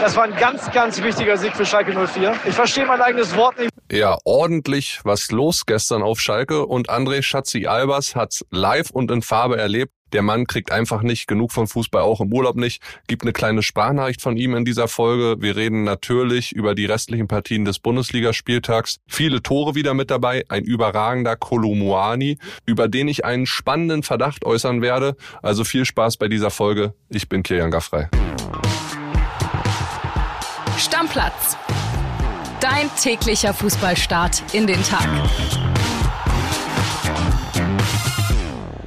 Das war ein ganz, ganz wichtiger Sieg für Schalke 04. Ich verstehe mein eigenes Wort nicht. Ja, ordentlich was los gestern auf Schalke und André Schatzi-Albers hat's live und in Farbe erlebt. Der Mann kriegt einfach nicht genug von Fußball, auch im Urlaub nicht. Gibt eine kleine Sprachnachricht von ihm in dieser Folge. Wir reden natürlich über die restlichen Partien des Bundesligaspieltags. Viele Tore wieder mit dabei. Ein überragender Kolumuani, über den ich einen spannenden Verdacht äußern werde. Also viel Spaß bei dieser Folge. Ich bin Kilian Gaffrey. Stammplatz. Dein täglicher Fußballstart in den Tag.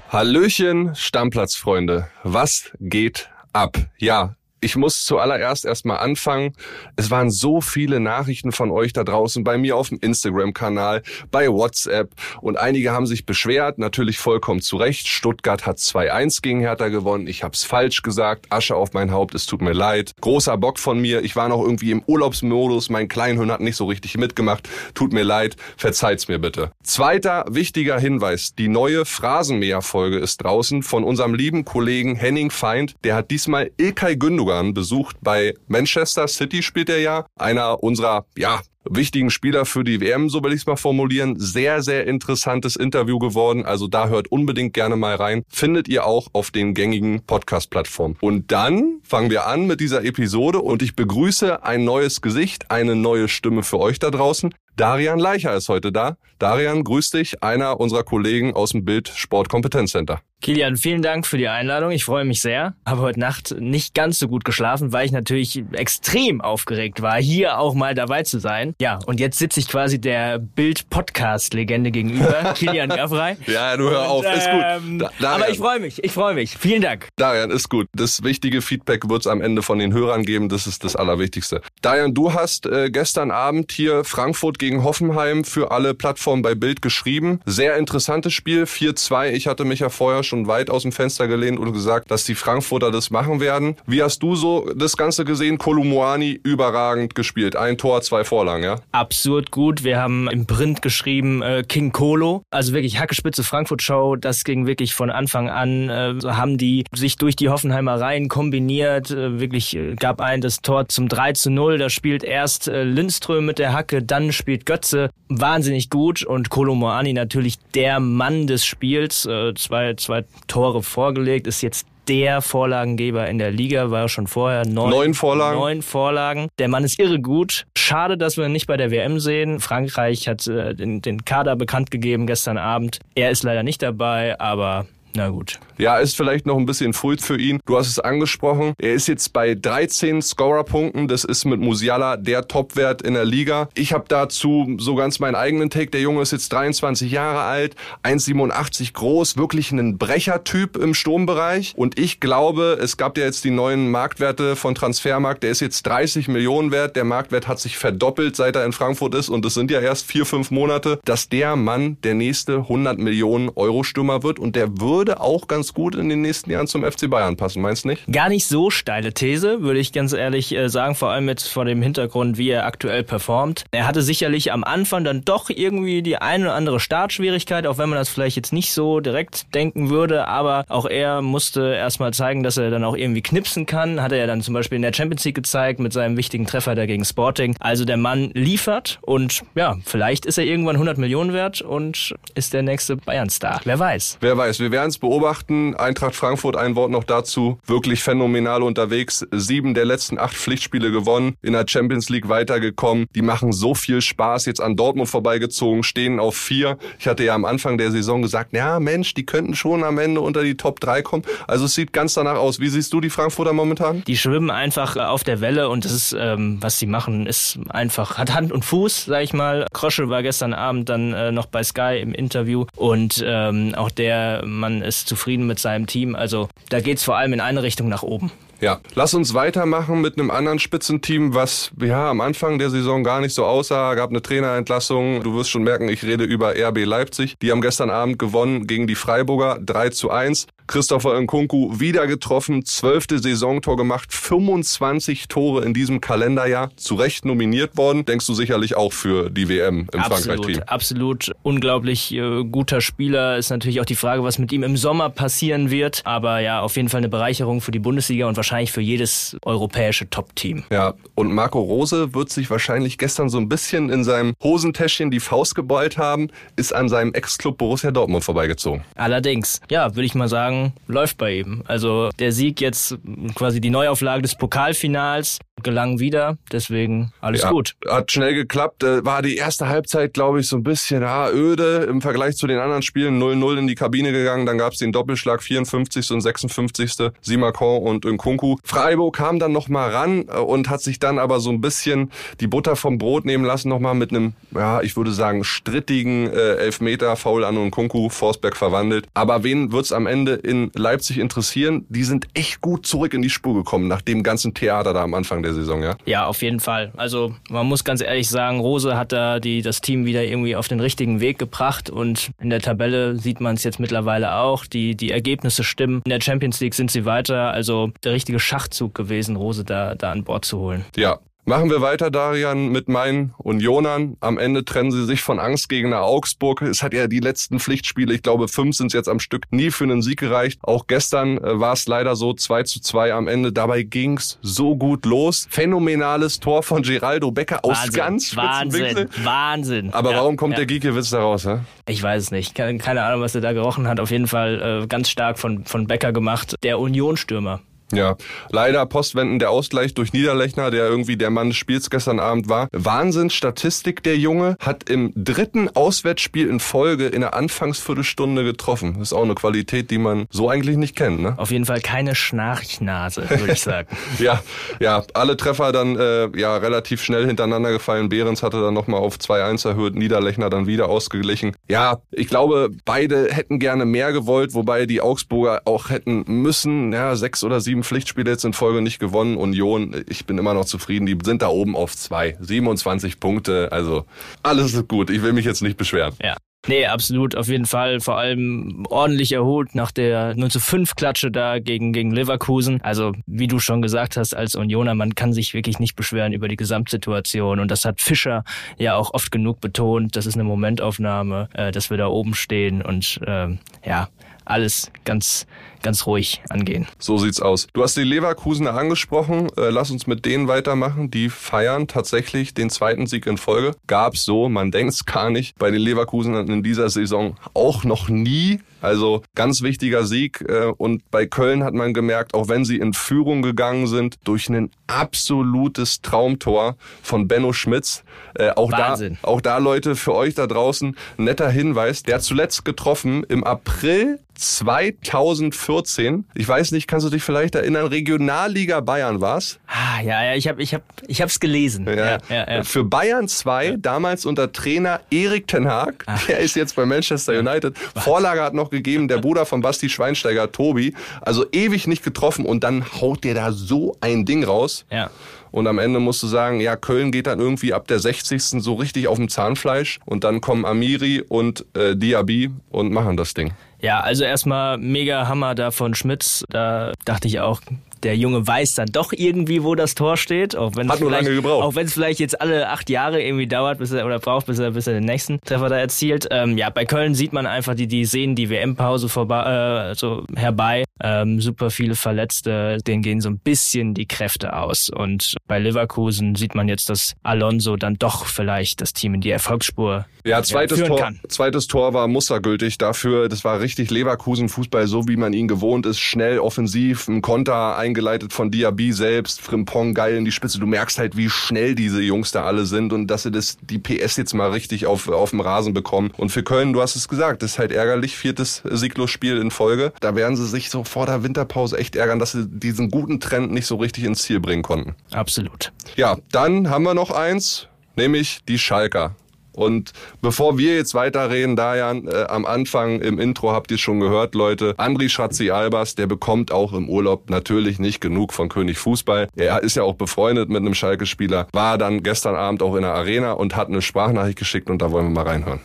Hallöchen, Stammplatzfreunde. Was geht ab? Ja, ich muss zuallererst erstmal anfangen. Es waren so viele Nachrichten von euch da draußen bei mir auf dem Instagram-Kanal, bei WhatsApp und einige haben sich beschwert, natürlich vollkommen zu Recht. Stuttgart hat 2-1 gegen Hertha gewonnen. Ich hab's falsch gesagt. Asche auf mein Haupt, es tut mir leid. Großer Bock von mir. Ich war noch irgendwie im Urlaubsmodus. Mein Kleinhirn hat nicht so richtig mitgemacht. Tut mir leid. Verzeiht's mir bitte. Zweiter wichtiger Hinweis. Die neue Phrasenmäher-Folge ist draußen von unserem lieben Kollegen Henning Feind. Der hat diesmal Ilkay Gündogan Gündogan besucht. Bei Manchester City spielt er ja. Einer unserer, ja, wichtigen Spieler für die WM, so will ich es mal formulieren. Sehr, sehr interessantes Interview geworden. Also da hört unbedingt gerne mal rein. Findet ihr auch auf den gängigen Podcast-Plattformen. Und dann fangen wir an mit dieser Episode und ich begrüße ein neues Gesicht, eine neue Stimme für euch da draußen. Darian Leicher ist heute da. Darian, grüß dich, einer unserer Kollegen aus dem Bild Sport Kompetenzcenter. Kilian, vielen Dank für die Einladung. Ich freue mich sehr. Habe heute Nacht nicht ganz so gut geschlafen, weil ich natürlich extrem aufgeregt war, hier auch mal dabei zu sein. Ja, und jetzt sitze ich quasi der Bild-Podcast-Legende gegenüber, Kilian Gavrei. ja, du hör auf, ist gut. Ähm, da, aber ich freue mich, ich freue mich. Vielen Dank. Darian, ist gut. Das wichtige Feedback wird es am Ende von den Hörern geben. Das ist das Allerwichtigste. Darian, du hast äh, gestern Abend hier Frankfurt gegen Hoffenheim für alle Plattformen bei Bild geschrieben. Sehr interessantes Spiel, 4-2. Ich hatte mich ja vorher schon weit aus dem Fenster gelehnt und gesagt, dass die Frankfurter das machen werden. Wie hast du so das Ganze gesehen? Kolumuani überragend gespielt. Ein Tor, zwei Vorlagen, ja? Absurd gut. Wir haben im Print geschrieben äh, King Kolo. Also wirklich Hackespitze Frankfurt Show. Das ging wirklich von Anfang an. Äh, haben die sich durch die Hoffenheimer Reihen kombiniert. Äh, wirklich äh, gab ein das Tor zum 3 zu 0. Da spielt erst äh, Lindström mit der Hacke, dann spielt Götze. Wahnsinnig gut. Und Kolomoani natürlich der Mann des Spiels. Äh, zwei, zwei zwei Tore vorgelegt, ist jetzt der Vorlagengeber in der Liga, war schon vorher neun, neun Vorlagen. Neun Vorlagen. Der Mann ist irre gut. Schade, dass wir ihn nicht bei der WM sehen. Frankreich hat äh, den, den Kader bekannt gegeben gestern Abend. Er ist leider nicht dabei, aber na gut. Ja, ist vielleicht noch ein bisschen früh für ihn. Du hast es angesprochen. Er ist jetzt bei 13 Scorerpunkten. Das ist mit Musiala der Topwert in der Liga. Ich habe dazu so ganz meinen eigenen Take. Der Junge ist jetzt 23 Jahre alt, 1,87 groß, wirklich ein Brechertyp im Sturmbereich. Und ich glaube, es gab ja jetzt die neuen Marktwerte von Transfermarkt. Der ist jetzt 30 Millionen wert. Der Marktwert hat sich verdoppelt, seit er in Frankfurt ist. Und es sind ja erst vier, fünf Monate, dass der Mann der nächste 100 Millionen Euro Stürmer wird. Und der würde auch ganz gut in den nächsten Jahren zum FC Bayern passen, meinst du nicht? Gar nicht so steile These, würde ich ganz ehrlich äh, sagen, vor allem jetzt vor dem Hintergrund, wie er aktuell performt. Er hatte sicherlich am Anfang dann doch irgendwie die eine oder andere Startschwierigkeit, auch wenn man das vielleicht jetzt nicht so direkt denken würde, aber auch er musste erstmal zeigen, dass er dann auch irgendwie knipsen kann. Hat er ja dann zum Beispiel in der Champions League gezeigt mit seinem wichtigen Treffer da gegen Sporting. Also der Mann liefert und ja, vielleicht ist er irgendwann 100 Millionen wert und ist der nächste Bayern-Star. Wer weiß. Wer weiß, wir werden es beobachten. Eintracht Frankfurt, ein Wort noch dazu. Wirklich phänomenal unterwegs. Sieben der letzten acht Pflichtspiele gewonnen, in der Champions League weitergekommen. Die machen so viel Spaß. Jetzt an Dortmund vorbeigezogen, stehen auf vier. Ich hatte ja am Anfang der Saison gesagt, ja Mensch, die könnten schon am Ende unter die Top 3 kommen. Also es sieht ganz danach aus. Wie siehst du die Frankfurter momentan? Die schwimmen einfach auf der Welle und das ist, ähm, was sie machen, ist einfach, hat Hand und Fuß, sag ich mal. Krosche war gestern Abend dann äh, noch bei Sky im Interview und ähm, auch der Mann ist zufrieden mit seinem Team. Also da geht's vor allem in eine Richtung nach oben. Ja, lass uns weitermachen mit einem anderen Spitzenteam, was ja am Anfang der Saison gar nicht so aussah. Gab eine Trainerentlassung. Du wirst schon merken, ich rede über RB Leipzig. Die haben gestern Abend gewonnen gegen die Freiburger 3 zu 1. Christopher Nkunku wieder getroffen, zwölfte Saisontor gemacht, 25 Tore in diesem Kalenderjahr, zu Recht nominiert worden. Denkst du sicherlich auch für die WM im Frankreich-Team? Absolut, unglaublich äh, guter Spieler. Ist natürlich auch die Frage, was mit ihm im Sommer passieren wird. Aber ja, auf jeden Fall eine Bereicherung für die Bundesliga und wahrscheinlich für jedes europäische Top-Team. Ja, und Marco Rose wird sich wahrscheinlich gestern so ein bisschen in seinem Hosentäschchen die Faust gebeult haben, ist an seinem Ex-Club Borussia Dortmund vorbeigezogen. Allerdings, ja, würde ich mal sagen, läuft bei ihm. Also der Sieg jetzt quasi die Neuauflage des Pokalfinals gelang wieder, deswegen alles ja, gut. Hat schnell geklappt, äh, war die erste Halbzeit, glaube ich, so ein bisschen ah, öde im Vergleich zu den anderen Spielen. 0-0 in die Kabine gegangen, dann gab es den Doppelschlag 54. und 56. Simakon und Nkunku. Freiburg kam dann nochmal ran äh, und hat sich dann aber so ein bisschen die Butter vom Brot nehmen lassen, nochmal mit einem, ja, ich würde sagen, strittigen äh, Elfmeter, Foul an Nkunku, Forsberg verwandelt. Aber wen wird's am Ende in Leipzig interessieren? Die sind echt gut zurück in die Spur gekommen, nach dem ganzen Theater da am Anfang der Saison, ja? Ja, auf jeden Fall. Also man muss ganz ehrlich sagen, Rose hat da die, das Team wieder irgendwie auf den richtigen Weg gebracht und in der Tabelle sieht man es jetzt mittlerweile auch. Die, die Ergebnisse stimmen. In der Champions League sind sie weiter. Also der richtige Schachzug gewesen, Rose da, da an Bord zu holen. Ja, Machen wir weiter, Darian, mit meinen Unionern. Am Ende trennen sie sich von Angstgegner Augsburg. Es hat ja die letzten Pflichtspiele, ich glaube fünf sind es jetzt am Stück, nie für einen Sieg gereicht. Auch gestern äh, war es leider so 2 zu 2 am Ende. Dabei ging's so gut los. Phänomenales Tor von Geraldo Becker aus Wahnsinn, ganz Wahnsinn, Winkel. Wahnsinn. Aber Ja, warum kommt ja. der Giekewitz da raus? Hä? Ich weiß es nicht. Keine, keine Ahnung, was er da gerochen hat. Auf jeden Fall äh, ganz stark von, von Becker gemacht. Der Union-Stürmer. Ja, leider postwendend der Ausgleich durch Niederlechner, der irgendwie der Mann des Spiels gestern Abend war. Wahnsinnsstatistik, der Junge hat im dritten Auswärtsspiel in Folge in der Anfangsviertelstunde getroffen. Das ist auch eine Qualität, die man so eigentlich nicht kennt, ne? Auf jeden Fall keine Schnarchnase, würde ich sagen. Ja, ja, alle Treffer dann äh, ja relativ schnell hintereinander gefallen. Behrens hatte dann nochmal auf 2-1 erhöht, Niederlechner dann wieder ausgeglichen. Ja, ich glaube, beide hätten gerne mehr gewollt, wobei die Augsburger auch hätten müssen, ja, sechs oder sieben Pflichtspiele jetzt in Folge nicht gewonnen. Union, ich bin immer noch zufrieden, die sind da oben auf zwei. 27 Punkte, also alles ist gut. Ich will mich jetzt nicht beschweren. Ja. Nee, absolut, auf jeden Fall. Vor allem ordentlich erholt nach der 0 zu 5 Klatsche da gegen, gegen Leverkusen. Also, wie du schon gesagt hast, als Unioner, man kann sich wirklich nicht beschweren über die Gesamtsituation. Und das hat Fischer ja auch oft genug betont. Das ist eine Momentaufnahme, äh, dass wir da oben stehen und ähm, ja, alles ganz, ganz ruhig angehen. So sieht's aus. Du hast die Leverkusener angesprochen. Äh, lass uns mit denen weitermachen. Die feiern tatsächlich den zweiten Sieg in Folge. Gab's so, man denkt's gar nicht, bei den Leverkusenern in dieser Saison auch noch nie. Also ganz wichtiger Sieg. Äh, und bei Köln hat man gemerkt, auch wenn sie in Führung gegangen sind, durch ein absolutes Traumtor von Benno Schmitz. Äh, auch Wahnsinn. da, auch da Leute für euch da draußen netter Hinweis. Der hat zuletzt getroffen im April 2014. Ich weiß nicht, kannst du dich vielleicht erinnern? Regionalliga Bayern war's. Ah, ja, ja, ich habe ich hab, ich hab's gelesen. Ja, ja, ja. Für Bayern 2, damals unter Trainer Erik Ten Haag. Der ist jetzt bei Manchester United. Vorlage hat noch gegeben, der Bruder von Basti Schweinsteiger, Tobi. Also ewig nicht getroffen und dann haut der da so ein Ding raus. Ja. Und am Ende musst du sagen, ja, Köln geht dann irgendwie ab der 60. so richtig auf dem Zahnfleisch. Und dann kommen Amiri und äh, Diaby und machen das Ding. Ja, also erstmal mega Hammer da von Schmitz. Da dachte ich auch, der Junge weiß dann doch irgendwie, wo das Tor steht, auch wenn Hat es nur vielleicht, lange gebraucht. auch wenn es vielleicht jetzt alle acht Jahre irgendwie dauert, bis er oder braucht, bis er bis er den nächsten Treffer da erzielt. Ähm, ja, bei Köln sieht man einfach, die die sehen die WM-Pause vorbei, äh, so herbei. Ähm, super viele Verletzte, denen gehen so ein bisschen die Kräfte aus. Und bei Leverkusen sieht man jetzt, dass Alonso dann doch vielleicht das Team in die Erfolgsspur Ja, zweites, führen Tor, kann. zweites Tor war mustergültig dafür. Das war richtig Leverkusen-Fußball, so wie man ihn gewohnt ist. Schnell, offensiv, ein Konter eingeleitet von Diaby selbst, Frimpong geil in die Spitze. Du merkst halt, wie schnell diese Jungs da alle sind und dass sie das, die PS jetzt mal richtig auf, auf dem Rasen bekommen. Und für Köln, du hast es gesagt, das ist halt ärgerlich. Viertes Sieglos-Spiel in Folge. Da werden sie sich so vor der Winterpause echt ärgern, dass sie diesen guten Trend nicht so richtig ins Ziel bringen konnten. Absolut. Ja, dann haben wir noch eins, nämlich die Schalker. Und bevor wir jetzt weiterreden, Dajan, äh, am Anfang im Intro habt ihr schon gehört, Leute, Andri Schatzi-Albers, der bekommt auch im Urlaub natürlich nicht genug von König Fußball. Er ist ja auch befreundet mit einem Schalke-Spieler, war dann gestern Abend auch in der Arena und hat eine Sprachnachricht geschickt und da wollen wir mal reinhören.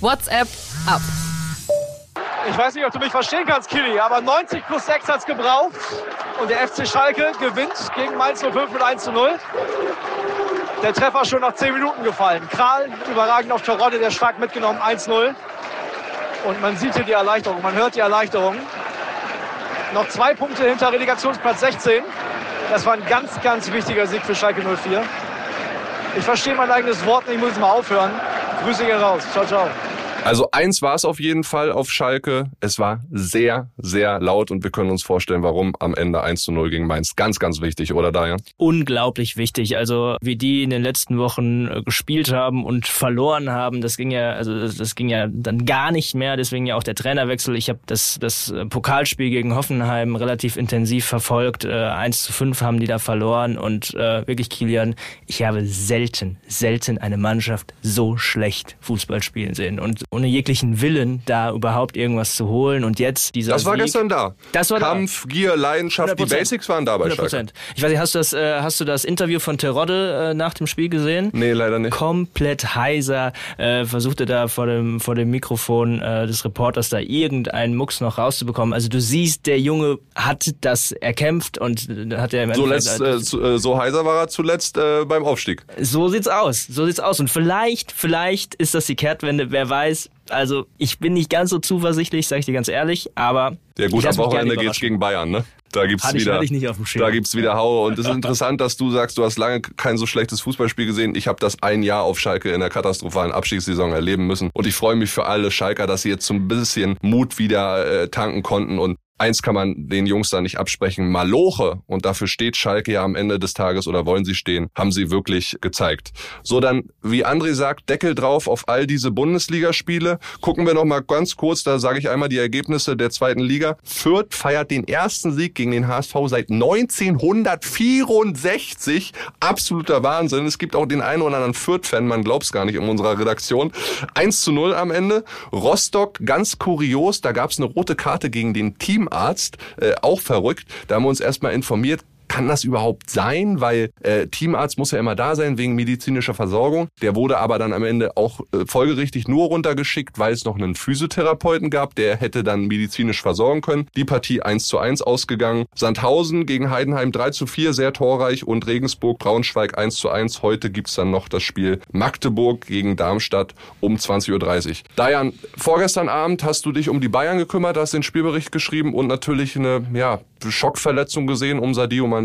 WhatsApp ab. Ich weiß nicht, ob du mich verstehen kannst, Kili, aber 90 plus 6 hat es gebraucht. Und der FC Schalke gewinnt gegen Mainz 05 mit 1 zu 0. Der Treffer schon nach 10 Minuten gefallen. Kral überragend auf Terodde, der stark mitgenommen, 1-0. Und man sieht hier die Erleichterung, man hört die Erleichterung. Noch zwei Punkte hinter Relegationsplatz 16. Das war ein ganz, ganz wichtiger Sieg für Schalke 04. Ich verstehe mein eigenes Wort nicht, ich muss mal aufhören. Grüße gehen raus. Ciao, ciao. Also eins war es auf jeden Fall auf Schalke. Es war sehr, sehr laut und wir können uns vorstellen, warum am Ende 1 zu 0 gegen Mainz. Ganz, ganz wichtig, oder Dajan? Unglaublich wichtig. Also wie die in den letzten Wochen äh, gespielt haben und verloren haben, das ging ja, also das, ging ja dann gar nicht mehr. Deswegen ja auch der Trainerwechsel. Ich habe das, das Pokalspiel gegen Hoffenheim relativ intensiv verfolgt. Äh, 1 zu 5 haben die da verloren und äh, wirklich Kilian, ich habe selten, selten eine Mannschaft so schlecht Fußball spielen sehen. Und ohne jeglichen Willen, da überhaupt irgendwas zu holen. Und jetzt dieser Das war Sieg, gestern da. Das war Kampf, Gier, Leidenschaft, die 100%. Basics waren da bei Schalke. 100%. Ich weiß nicht, hast du das, äh, hast du das Interview von Terodde äh, nach dem Spiel gesehen? Nee, leider nicht. Komplett heiser, äh, versuchte da vor dem, vor dem Mikrofon äh, des Reporters da irgendeinen Mucks noch rauszubekommen. Also du siehst, der Junge hat das erkämpft und äh, hat er im So, letzt, äh, zu- äh, so heiser war er zuletzt äh, beim Aufstieg. so sieht's aus. So sieht's aus. Und vielleicht, vielleicht ist das die Kehrtwende. Wer weiß. Also ich bin nicht ganz so zuversichtlich, sage ich dir ganz ehrlich. Aber Ja ich gut, am Wochenende geht's gegen Bayern, ne? Da gibt's ich wieder, ich Schirm. da gibt's wieder Haue. Und es ist interessant, dass du sagst, du hast lange kein so schlechtes Fußballspiel gesehen. Ich habe das ein Jahr auf Schalke in der katastrophalen Abstiegssaison erleben müssen. Und ich freue mich für alle Schalker, dass sie jetzt so ein bisschen Mut wieder äh, tanken konnten und Eins kann man den Jungs da nicht absprechen. Maloche, und dafür steht Schalke ja am Ende des Tages oder wollen sie stehen, haben sie wirklich gezeigt. So dann, wie André sagt, Deckel drauf auf all diese Bundesligaspiele. Gucken wir noch mal ganz kurz, da sage ich einmal die Ergebnisse der zweiten Liga. Fürth feiert den ersten Sieg gegen den HSV seit 1964. Absoluter Wahnsinn. Es gibt auch den einen oder anderen Fürth-Fan, man glaubt's gar nicht in unserer Redaktion. 1 zu 0 am Ende. Rostock, ganz kurios, da gab's eine rote Karte gegen den Teamarzt. Äh, auch verrückt. Da haben wir uns erstmal informiert. Kann das überhaupt sein? Weil äh, Teamarzt muss ja immer da sein wegen medizinischer Versorgung. Der wurde aber dann am Ende auch äh, folgerichtig nur runtergeschickt, weil es noch einen Physiotherapeuten gab, der hätte dann medizinisch versorgen können. Die Partie 1 zu 1 ausgegangen. Sandhausen gegen Heidenheim 3 zu 4, sehr torreich. Und Regensburg, Braunschweig 1 zu 1. Heute gibt's dann noch das Spiel Magdeburg gegen Darmstadt um 20.30 Uhr. Dajan, vorgestern Abend hast du dich um die Bayern gekümmert, hast den Spielbericht geschrieben und natürlich eine ja, Schockverletzung gesehen um Sadio Mané.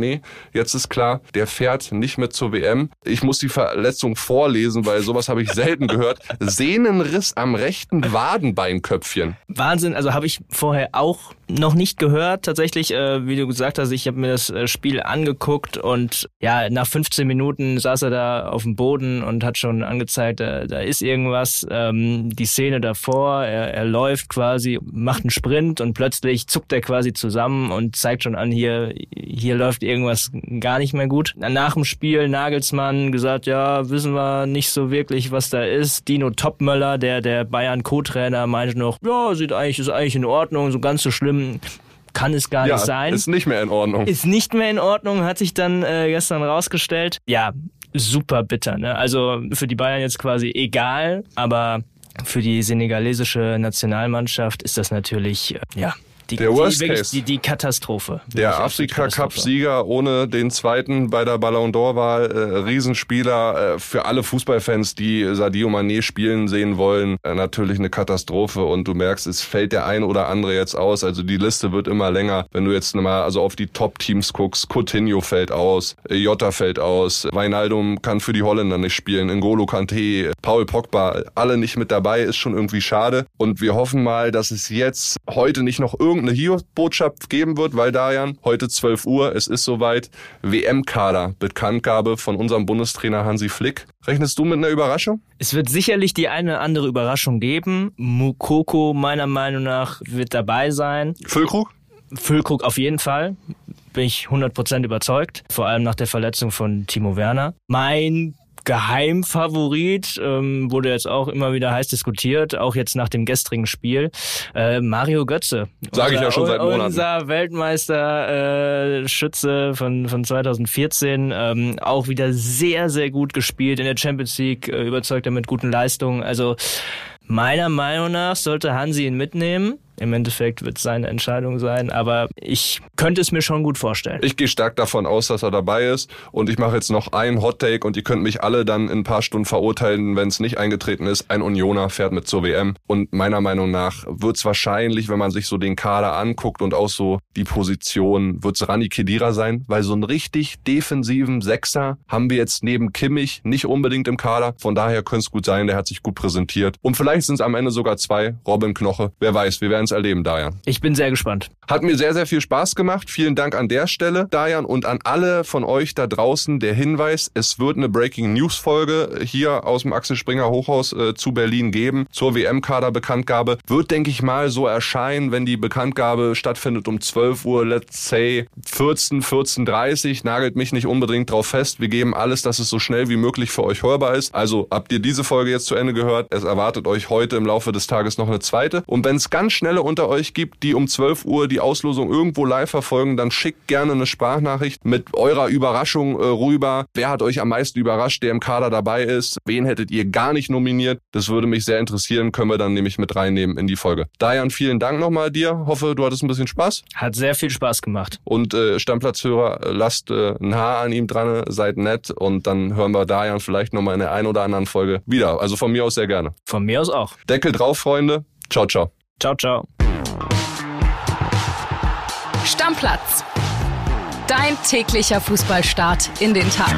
Jetzt ist klar, der fährt nicht mit zur WM. Ich muss die Verletzung vorlesen, weil sowas habe ich selten gehört. Sehnenriss am rechten Wadenbeinköpfchen. Wahnsinn, also habe ich vorher auch noch nicht gehört. Tatsächlich, äh, wie du gesagt hast, ich habe mir das äh, Spiel angeguckt und ja, nach 15 Minuten saß er da auf dem Boden und hat schon angezeigt, da, da ist irgendwas. Ähm, die Szene davor, er, er läuft quasi, macht einen Sprint und plötzlich zuckt er quasi zusammen und zeigt schon an, hier, hier läuft irgendwas gar nicht mehr gut. Nach dem Spiel Nagelsmann gesagt, ja, wissen wir nicht so wirklich, was da ist. Dino Topmöller, der, der Bayern Co-Trainer, meinte noch, ja, sieht eigentlich, ist eigentlich in Ordnung, so ganz so schlimm kann es gar Ja, nicht sein. ist nicht mehr in Ordnung. Ist nicht mehr in Ordnung, hat sich dann äh, gestern rausgestellt. Ja, super bitter. Ne? Also für die Bayern jetzt quasi egal, aber für die senegalesische Nationalmannschaft ist das natürlich, äh, ja, die, Der die, Worst Case. Die, die Katastrophe. Der. Afrika-Cup-Sieger ohne den zweiten bei der Ballon d'Or-Wahl, äh, Riesenspieler äh, für alle Fußballfans, die Sadio Mané spielen sehen wollen, äh, natürlich eine Katastrophe und du merkst, es fällt der ein oder andere jetzt aus, also die Liste wird immer länger, wenn du jetzt mal also auf die Top-Teams guckst, Coutinho fällt aus, Jota fällt aus, Wijnaldum kann für die Holländer nicht spielen, N'Golo Kanté, Paul Pogba, alle nicht mit dabei, ist schon irgendwie schade und wir hoffen mal, dass es jetzt heute nicht noch irgendeine Hio-Botschaft geben wird, weil Dajan, heute 12 Uhr, es ist soweit, WM-Kader, Bekanntgabe von unserem Bundestrainer Hansi Flick. Rechnest du mit einer Überraschung? Es wird sicherlich die eine oder andere Überraschung geben. Mukoko meiner Meinung nach wird dabei sein. Füllkrug? Füllkrug auf jeden Fall. Bin ich 100% überzeugt. Vor allem nach der Verletzung von Timo Werner. Mein Geheimfavorit ähm, wurde jetzt auch immer wieder heiß diskutiert, auch jetzt nach dem gestrigen Spiel. Äh, Mario Götze. Sag ich ja schon seit Monaten. Unser Weltmeister äh, Schütze von, von 2014. Ähm, auch wieder sehr, sehr gut gespielt in der Champions League. Äh, überzeugt er mit guten Leistungen. Also meiner Meinung nach sollte Hansi ihn mitnehmen. Im Endeffekt wird es seine Entscheidung sein, aber ich könnte es mir schon gut vorstellen. Ich gehe stark davon aus, dass er dabei ist und ich mache jetzt noch einen Hot Take und ihr könnt mich alle dann in ein paar Stunden verurteilen, wenn es nicht eingetreten ist. Ein Unioner fährt mit zur WM und meiner Meinung nach wird es wahrscheinlich, wenn man sich so den Kader anguckt und auch so die Position, wird es Rani Kedira sein, weil so einen richtig defensiven Sechser haben wir jetzt neben Kimmich nicht unbedingt im Kader. Von daher könnte es gut sein, der hat sich gut präsentiert. Und vielleicht sind es am Ende sogar zwei, Robin Knoche. Wer weiß, wir werden es erleben, Dajan. Ich bin sehr gespannt. Hat mir sehr, sehr viel Spaß gemacht. Vielen Dank an der Stelle, Dajan, und an alle von euch da draußen der Hinweis, es wird eine Breaking News Folge hier aus dem Axel Springer Hochhaus äh, zu Berlin geben, zur WM-Kader-Bekanntgabe. Wird, denke ich mal, so erscheinen, wenn die Bekanntgabe stattfindet um 12 Uhr, let's say 14, 14.30 Nagelt mich nicht unbedingt drauf fest. Wir geben alles, dass es so schnell wie möglich für euch hörbar ist. Also habt ihr diese Folge jetzt zu Ende gehört. Es erwartet euch heute im Laufe des Tages noch eine zweite. Und wenn es ganz schnelle unter euch gibt, die um 12 Uhr die Auslosung irgendwo live verfolgen, dann schickt gerne eine Sprachnachricht mit eurer Überraschung äh, rüber. Wer hat euch am meisten überrascht, der im Kader dabei ist? Wen hättet ihr gar nicht nominiert? Das würde mich sehr interessieren, können wir dann nämlich mit reinnehmen in die Folge. Dajan, vielen Dank nochmal dir. Hoffe, du hattest ein bisschen Spaß. Hat sehr viel Spaß gemacht. Und äh, Stammplatzhörer, äh, lasst äh, ein Haar an ihm dran, seid nett und dann hören wir Dajan vielleicht nochmal in der ein oder anderen Folge wieder. Also von mir aus sehr gerne. Von mir aus auch. Deckel drauf, Freunde. Ciao, ciao. Ciao, ciao. Stammplatz. Dein täglicher Fußballstart in den Tag.